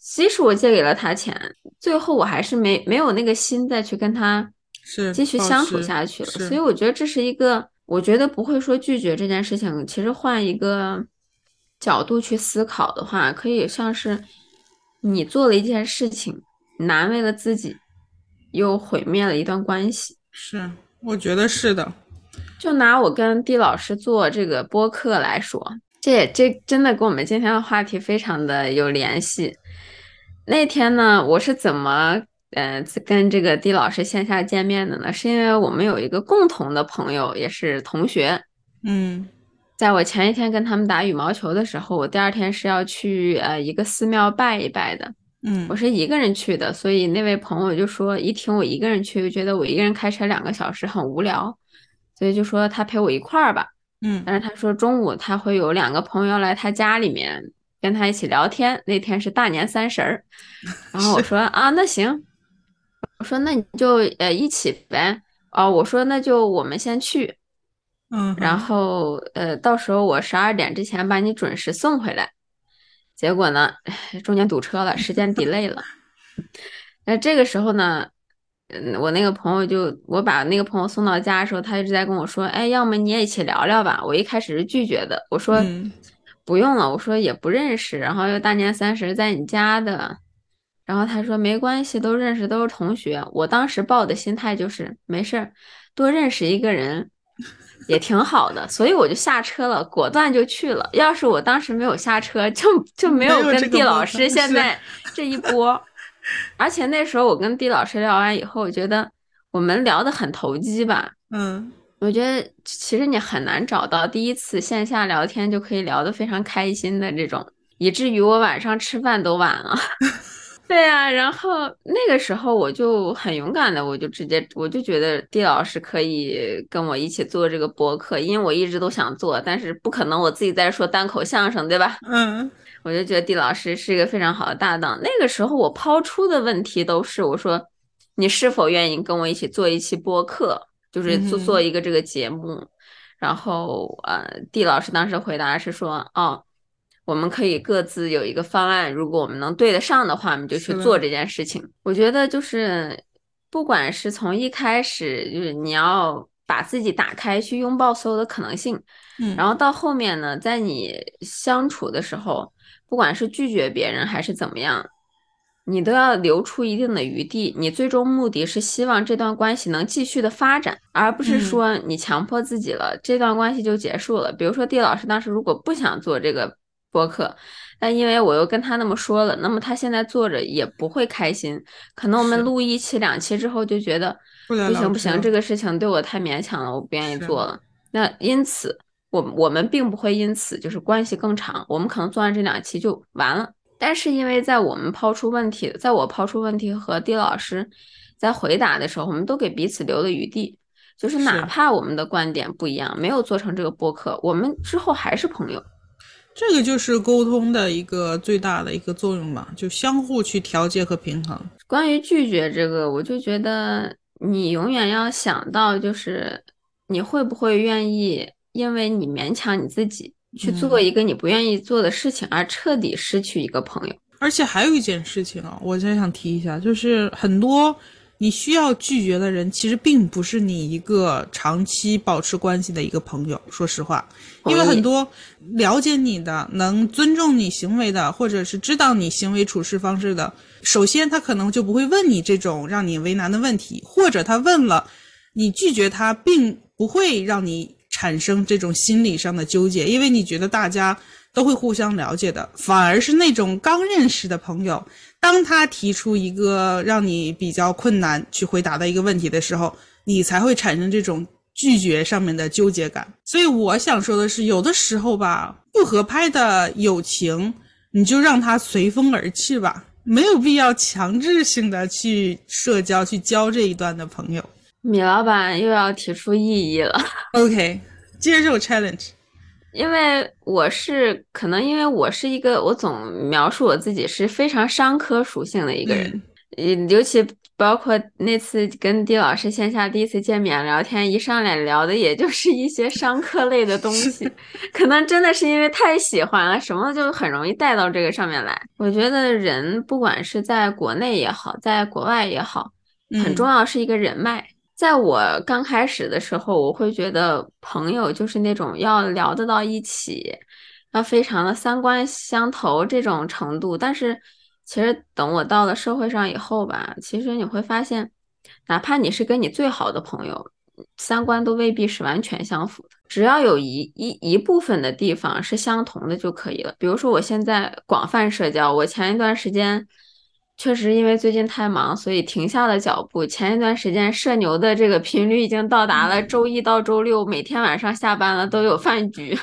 即使我借给了他钱，最后我还是没没有那个心再去跟他是继续相处下去了。所以我觉得这是一个，我觉得不会说拒绝这件事情。其实换一个角度去思考的话，可以像是你做了一件事情，难为了自己，又毁灭了一段关系。是，我觉得是的。就拿我跟地老师做这个播客来说，这也这真的跟我们今天的话题非常的有联系。那天呢，我是怎么呃跟这个狄老师线下见面的呢？是因为我们有一个共同的朋友，也是同学。嗯，在我前一天跟他们打羽毛球的时候，我第二天是要去呃一个寺庙拜一拜的。嗯，我是一个人去的，所以那位朋友就说，一听我一个人去，就觉得我一个人开车两个小时很无聊。所以就说他陪我一块儿吧，嗯，但是他说中午他会有两个朋友来他家里面跟他一起聊天。那天是大年三十儿，然后我说啊，那行，我说那你就呃一起呗。哦，我说那就我们先去，嗯，然后呃到时候我十二点之前把你准时送回来。结果呢，中间堵车了，时间 delay 了。那这个时候呢？嗯，我那个朋友就我把那个朋友送到家的时候，他一直在跟我说，哎，要么你也一起聊聊吧。我一开始是拒绝的，我说不用了，我说也不认识，然后又大年三十在你家的，然后他说没关系，都认识，都是同学。我当时抱的心态就是没事儿，多认识一个人也挺好的，所以我就下车了，果断就去了。要是我当时没有下车，就就没有跟地老师现在这一波。而且那时候我跟地老师聊完以后，我觉得我们聊得很投机吧。嗯，我觉得其实你很难找到第一次线下聊天就可以聊得非常开心的这种，以至于我晚上吃饭都晚了。对啊，然后那个时候我就很勇敢的，我就直接我就觉得地老师可以跟我一起做这个播客，因为我一直都想做，但是不可能我自己在说单口相声，对吧？嗯。我就觉得地老师是一个非常好的搭档。那个时候我抛出的问题都是，我说你是否愿意跟我一起做一期播客，就是做做一个这个节目。然后呃，地老师当时回答是说，哦，我们可以各自有一个方案，如果我们能对得上的话，我们就去做这件事情。我觉得就是不管是从一开始，就是你要把自己打开，去拥抱所有的可能性，嗯，然后到后面呢，在你相处的时候。不管是拒绝别人还是怎么样，你都要留出一定的余地。你最终目的是希望这段关系能继续的发展，而不是说你强迫自己了，这段关系就结束了。比如说，地老师当时如果不想做这个播客，但因为我又跟他那么说了，那么他现在做着也不会开心。可能我们录一期两期之后就觉得不行不行，这个事情对我太勉强了，我不愿意做了。那因此。我我们并不会因此就是关系更长，我们可能做完这两期就完了。但是因为在我们抛出问题，在我抛出问题和丁老师在回答的时候，我们都给彼此留了余地，就是哪怕我们的观点不一样，没有做成这个播客，我们之后还是朋友。这个就是沟通的一个最大的一个作用吧，就相互去调节和平衡。关于拒绝这个，我就觉得你永远要想到，就是你会不会愿意。因为你勉强你自己去做一个你不愿意做的事情，而彻底失去一个朋友。而且还有一件事情啊，我再想提一下，就是很多你需要拒绝的人，其实并不是你一个长期保持关系的一个朋友。说实话，因为很多了解你的、能尊重你行为的，或者是知道你行为处事方式的，首先他可能就不会问你这种让你为难的问题，或者他问了，你拒绝他，并不会让你。产生这种心理上的纠结，因为你觉得大家都会互相了解的，反而是那种刚认识的朋友，当他提出一个让你比较困难去回答的一个问题的时候，你才会产生这种拒绝上面的纠结感。所以我想说的是，有的时候吧，不合拍的友情，你就让它随风而去吧，没有必要强制性的去社交、去交这一段的朋友。米老板又要提出异议了。OK，接受 challenge。因为我是可能，因为我是一个，我总描述我自己是非常商科属性的一个人。嗯，尤其包括那次跟丁老师线下第一次见面聊天，一上来聊的也就是一些商科类的东西。可能真的是因为太喜欢了，什么就很容易带到这个上面来。我觉得人不管是在国内也好，在国外也好，很重要是一个人脉。在我刚开始的时候，我会觉得朋友就是那种要聊得到一起，要非常的三观相投这种程度。但是其实等我到了社会上以后吧，其实你会发现，哪怕你是跟你最好的朋友，三观都未必是完全相符的。只要有一一一部分的地方是相同的就可以了。比如说，我现在广泛社交，我前一段时间确实因为最近太忙，所以停下了脚步。前一段时间社牛的这个频率已经到达了周一到周六每天晚上下班了都有饭局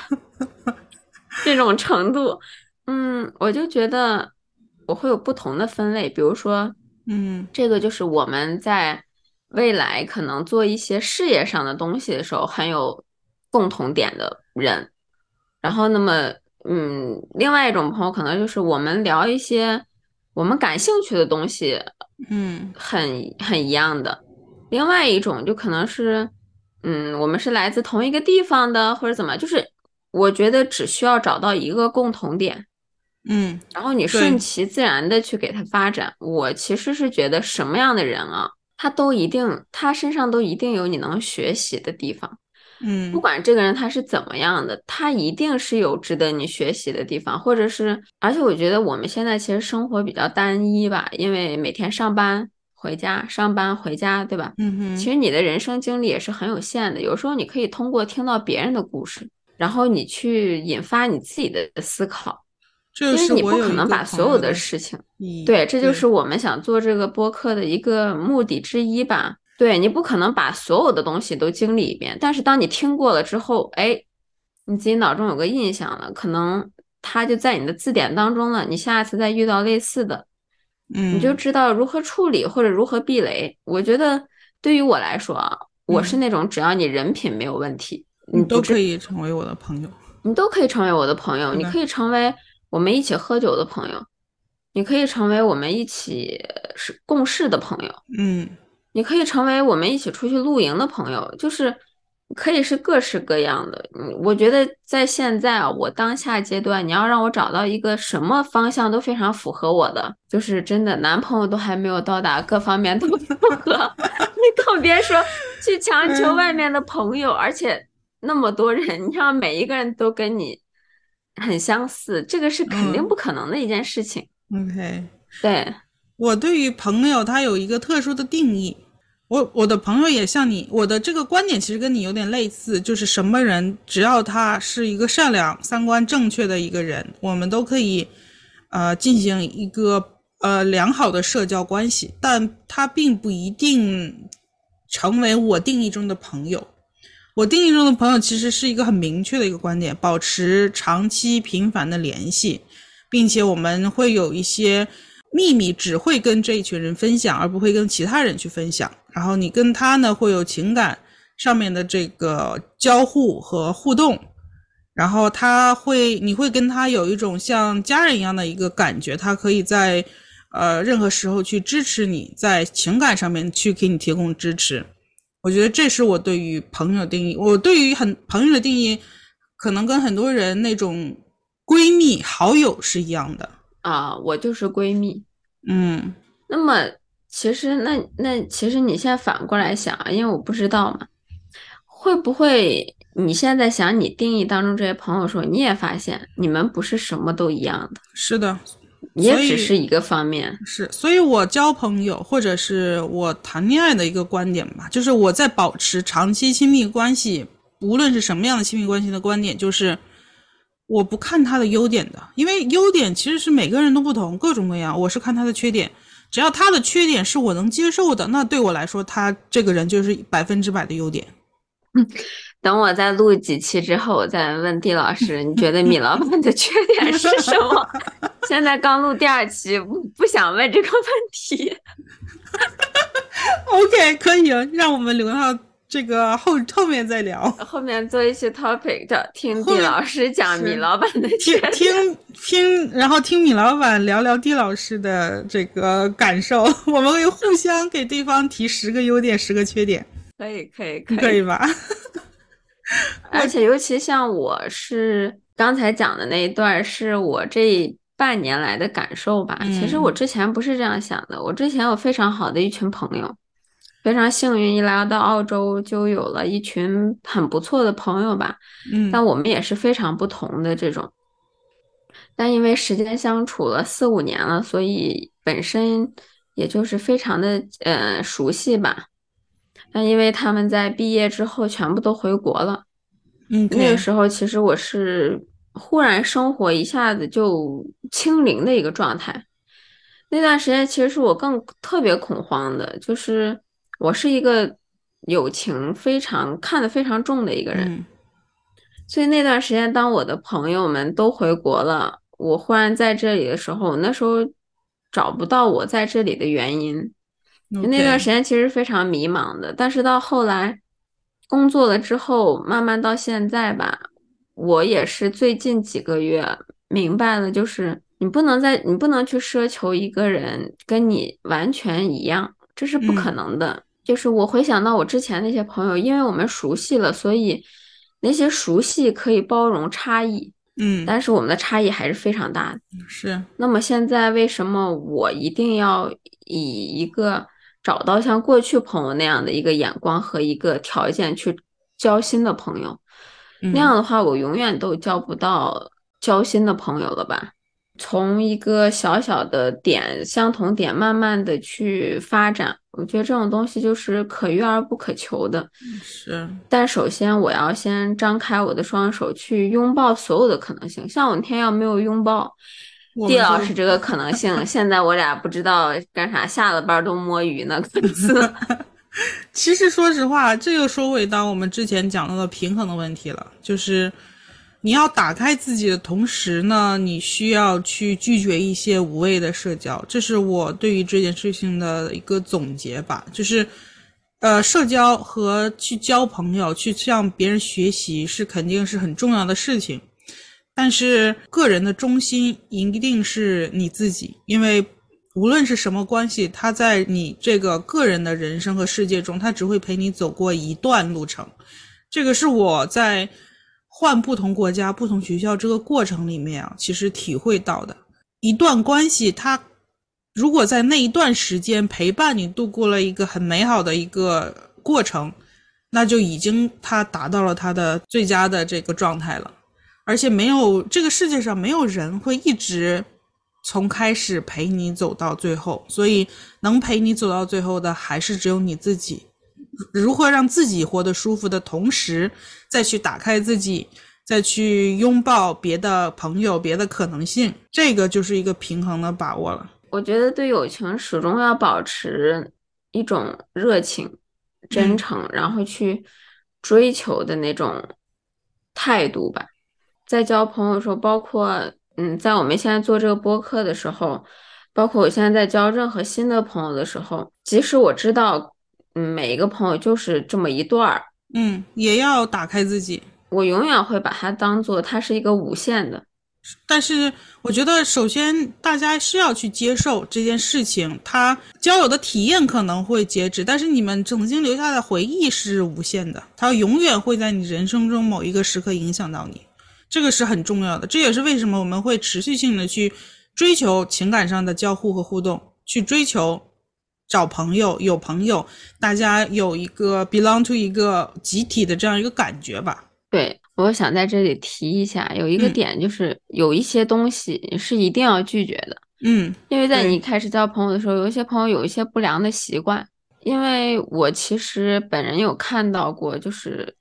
这种程度。嗯，我就觉得我会有不同的分类，比如说，嗯这个就是我们在未来可能做一些事业上的东西的时候很有共同点的人。然后，那么，嗯，另外一种朋友可能就是我们聊一些我们感兴趣的东西，嗯很很一样的。另外一种就可能是，嗯，我们是来自同一个地方的，或者怎么，就是我觉得只需要找到一个共同点。嗯然后你顺其自然的去给他发展。我其实是觉得什么样的人啊，他都一定，他身上都一定有你能学习的地方。不嗯管这个人他是怎么样的，他一定是有值得你学习的地方，或者是，而且我觉得我们现在其实生活比较单一吧，因为每天上班回家，上班回家，对吧？嗯哼，其实你的人生经历也是很有限的，有时候你可以通过听到别人的故事，然后你去引发你自己的思考。这因为你不可能把所有的事情，对，这就是我们想做这个播客的一个目的之一吧。对你不可能把所有的东西都经历一遍，但是当你听过了之后，哎，你自己脑中有个印象了，可能它就在你的字典当中了。你下次再遇到类似的，嗯，你就知道如何处理或者如何避雷。我觉得对于我来说啊，我是嗯那种只要你人品没有问题，你都可以成为我的朋友。你都可以成为我的朋友，你可以成为我们一起喝酒的朋友，你可以成为我们一起是共事的朋友，嗯你可以成为我们一起出去露营的朋友，就是可以是各式各样的。嗯，我觉得在现在啊，我当下阶段，你要让我找到一个什么方向都非常符合我的，就是真的男朋友都还没有到达，各方面都不合，你更别说去强求外面的朋友，而且那么多人，你让每一个人都跟你很相似，这个是肯定嗯不可能的一件事情。，OK。对，我对于朋友他有一个特殊的定义，我我的朋友也像你，我的这个观点其实跟你有点类似，就是什么人只要他是一个善良、三观正确的一个人，我们都可以呃进行一个呃良好的社交关系，但他并不一定成为我定义中的朋友。我定义中的朋友其实是一个很明确的一个观点，保持长期频繁的联系，并且我们会有一些秘密只会跟这一群人分享，而不会跟其他人去分享。然后你跟他呢会有情感上面的这个交互和互动，然后他会你会跟他有一种像家人一样的一个感觉，他可以在呃任何时候去支持你，在情感上面去给你提供支持。我觉得这是我对于朋友定义。我对于很朋友的定义，可能跟很多人那种闺蜜、好友是一样的。啊，我就是闺蜜。嗯那么其实那那其实你现在反过来想啊，因为我不知道嘛，会不会你现在想你定义当中这些朋友的时候，你也发现你们不是什么都一样的，是的，也只是一个方面。是，所以我交朋友或者是我谈恋爱的一个观点吧，就是我在保持长期亲密关系，无论是什么样的亲密关系的观点，就是我不看他的优点的，因为优点其实是每个人都不同，各种各样，我是看他的缺点。只要他的缺点是我能接受的，那对我来说，他这个人就是百分之百的优点。等我再录几期之后，我再问地老师，你觉得米老板的缺点是什么？现在刚录第二期，不不想问这个问题。OK，可以，让我们留到这个后后面再聊。后面做一些 topic 叫听后面地老师讲米老板的听。听听，然后听米老板聊聊 D 老师的这个感受，我们会互相给对方提十个优点，十个缺点，可以可以可以可以吧？而且尤其像我是刚才讲的那一段，是我这半年来的感受吧。其实嗯我之前不是这样想的，我之前有非常好的一群朋友，非常幸运，一来到澳洲就有了一群很不错的朋友吧。嗯但我们也是非常不同的这种。但因为时间相处了四五年了，所以本身也就是非常的呃熟悉吧。但因为他们在毕业之后全部都回国了，嗯，那个时候其实我是忽然生活一下子就清零的一个状态。那段时间其实是我更特别恐慌的，就是我是一个友情非常看得非常重的一个人，所以那段时间当我的朋友们都回国了，我忽然在这里的时候，那时候找不到我在这里的原因。那段时间其实非常迷茫的，但是到后来工作了之后，慢慢到现在吧，我也是最近几个月明白了，就是你不能在你不能去奢求一个人跟你完全一样，这是不可能的。就是我回想到我之前那些朋友，因为我们熟悉了，所以那些熟悉可以包容差异，嗯，但是我们的差异还是非常大的。是。那么现在为什么我一定要以一个找到像过去朋友那样的一个眼光和一个条件去交心的朋友，那样的话，我永远都交不到交心的朋友了吧？从一个小小的点、相同点，慢慢的去发展，我觉得这种东西就是可遇而不可求的。是，但首先我要先张开我的双手去拥抱所有的可能性。像我那天要没有拥抱。地老师这个可能性，现在我俩不知道干啥，下了班都摸鱼呢。其实说实话，这又说回到我们之前讲到的平衡的问题了，就是你要打开自己的同时呢，你需要去拒绝一些无谓的社交。这是我对于这件事情的一个总结吧。就是，呃，社交和去交朋友、去向别人学习是肯定是很重要的事情。但是个人的中心一定是你自己，因为无论是什么关系，他在你这个个人的人生和世界中，他只会陪你走过一段路程。这个是我在换不同国家、不同学校这个过程里面啊，其实体会到的。一段关系，它如果在那一段时间陪伴你度过了一个很美好的一个过程，那就已经他达到了他的最佳的这个状态了。而且没有这个世界上没有人会一直从开始陪你走到最后，所以能陪你走到最后的还是只有你自己。如何让自己活得舒服的同时，再去打开自己，再去拥抱别的朋友、别的可能性，这个就是一个平衡的把握了。我觉得对友情始终要保持一种热情、真诚，然后去追求的那种态度吧。在交朋友的时候，包括嗯，在我们现在做这个播客的时候，包括我现在在交任何新的朋友的时候，即使我知道，嗯，每一个朋友就是这么一段儿，嗯，也要打开自己。我永远会把它当做它是一个无限的。但是我觉得，首先大家是要去接受这件事情，它交友的体验可能会截止，但是你们曾经留下的回忆是无限的，它永远会在你人生中某一个时刻影响到你。这个是很重要的，这也是为什么我们会持续性的去追求情感上的交互和互动，去追求找朋友、有朋友，大家有一个 belong to 一个集体的这样一个感觉吧。对，我想在这里提一下，有一个点就是有一些东西是一定要拒绝的。嗯，因为在你开始交朋友的时候，有一些朋友有一些不良的习惯，因为我其实本人有看到过，就是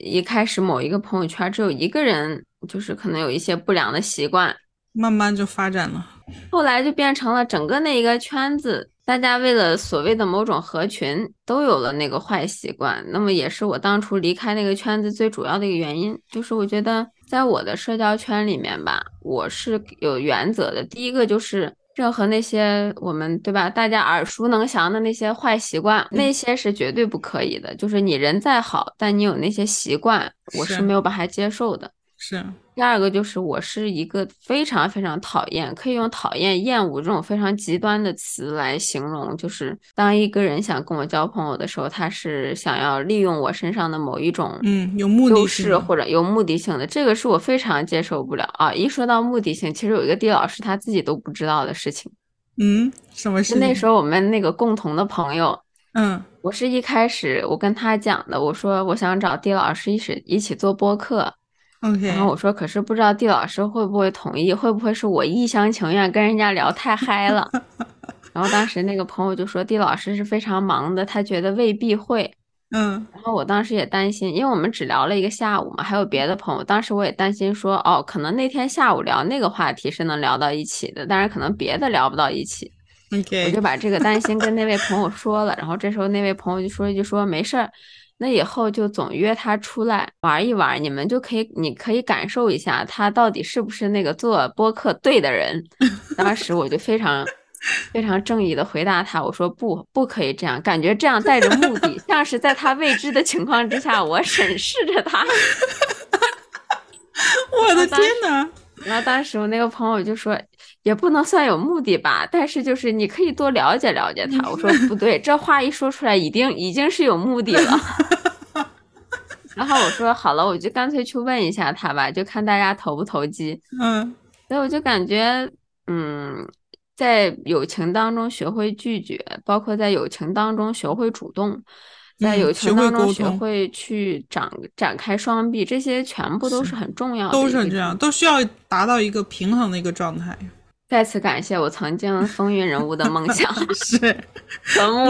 一开始某一个朋友圈只有一个人。就是可能有一些不良的习惯，慢慢就发展了，后来就变成了整个那一个圈子，大家为了所谓的某种合群，都有了那个坏习惯。那么也是我当初离开那个圈子最主要的一个原因，就是我觉得在我的社交圈里面吧，我是有原则的。第一个就是任何那些我们对吧，大家耳熟能详的那些坏习惯，那些是绝对不可以的。就是你人再好，但你有那些习惯，我是没有办法接受的。是第二个，就是我是一个非常非常讨厌，可以用讨厌、厌恶这种非常极端的词来形容。就是当一个人想跟我交朋友的时候，他是想要利用我身上的某一种嗯有目的性或者有目的性的，这个是我非常接受不了啊！一说到目的性，其实有一个地老师他自己都不知道的事情。嗯，什么事？那时候我们那个共同的朋友，嗯，我是一开始我跟他讲的，我说我想找地老师一起一起做播客。OK，然后我说，可是不知道地老师会不会同意，会不会是我一厢情愿跟人家聊太嗨了？然后当时那个朋友就说，地老师是非常忙的，他觉得未必会。嗯然后我当时也担心，因为我们只聊了一个下午嘛，还有别的朋友。当时我也担心说，哦，可能那天下午聊那个话题是能聊到一起的，但是可能别的聊不到一起。我，OK，就把这个担心跟那位朋友说了，然后这时候那位朋友就说一句说没事儿，那以后就总约他出来玩一玩，你们就可以，你可以感受一下他到底是不是那个做播客对的人。当时我就非常非常正义的回答他，我说不，不可以这样，感觉这样带着目的，像是在他未知的情况之下，我审视着他。我的天呐，然后当时我那个朋友就说，也不能算有目的吧，但是就是你可以多了解了解他。我说不对，这话一说出来，一定已经是有目的了。然后我说好了，我就干脆去问一下他吧，就看大家投不投机。嗯所以我就感觉，嗯，在友情当中学会拒绝，包括在友情当中学会主动，在嗯友情当中学会去展展开双臂，这些全部都是很重要的，都是这样，。都需要达到一个平衡的一个状态。再次感谢我曾经 风云人物的梦想 是，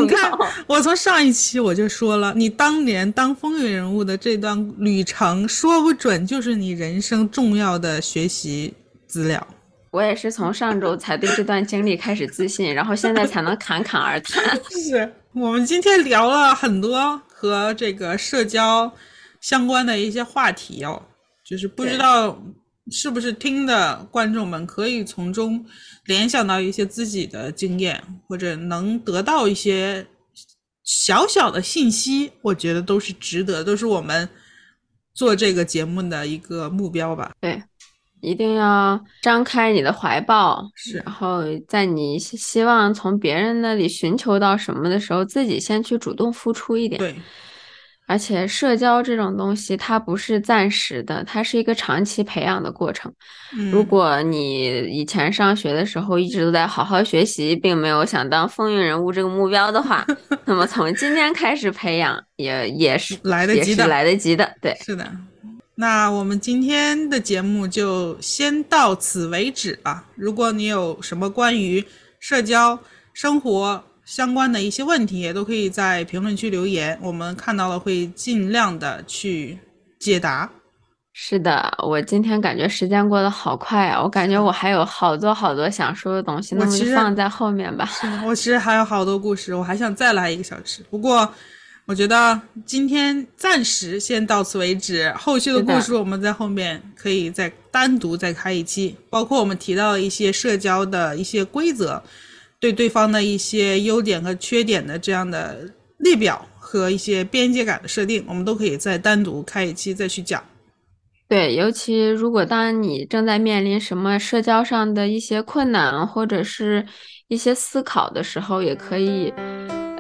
你看标。我从上一期我就说了，你当年当风云人物的这段旅程，说不准就是你人生重要的学习资料。我也是从上周才对这段经历开始自信，然后现在才能侃侃而谈。是我们今天聊了很多和这个社交相关的一些话题哦，就是不知道是不是听的观众们可以从中联想到一些自己的经验，或者能得到一些小小的信息，我觉得都是值得，都是我们做这个节目的一个目标吧。对，一定要张开你的怀抱，是然后在你希希望从别人那里寻求到什么的时候，自己先去主动付出一点。对，而且社交这种东西，它不是暂时的，它是一个长期培养的过程。嗯，如果你以前上学的时候一直都在好好学习，并没有想当风云人物这个目标的话，那么从今天开始培养也也是也是来得及的来得及的。对，是的，那我们今天的节目就先到此为止了。如果你有什么关于社交、生活相关的一些问题，也都可以在评论区留言，我们看到了会尽量的去解答。是的，我今天感觉时间过得好快啊！我感觉我还有好多好多想说的东西，那就放在后面吧。我其实还有好多故事，我还想再来一个小时。不过，我觉得今天暂时先到此为止，后续的故事我们在后面可以再单独再开一期，包括我们提到的一些社交的一些规则，对对方的一些优点和缺点的这样的列表和一些边界感的设定，我们都可以再单独开一期再去讲。对，尤其如果当你正在面临什么社交上的一些困难或者是一些思考的时候，也可以，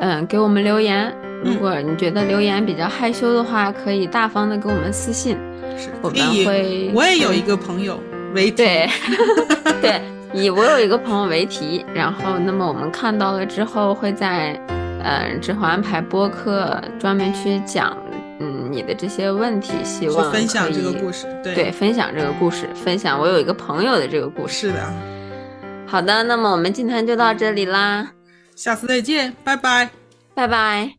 嗯，给我们留言。如嗯果你觉得留言比较害羞的话，可以大方的给我们私信。是，我们会我也有一个朋友为题对，对，以我有一个朋友为题，然后那么我们看到了之后，会在嗯之后安排播客专门去讲嗯你的这些问题，希望分享这个故事。对，对，分享这个故事，分享我有一个朋友的这个故事。是的。好的，那么我们今天就到这里啦，下次再见，拜拜。拜拜。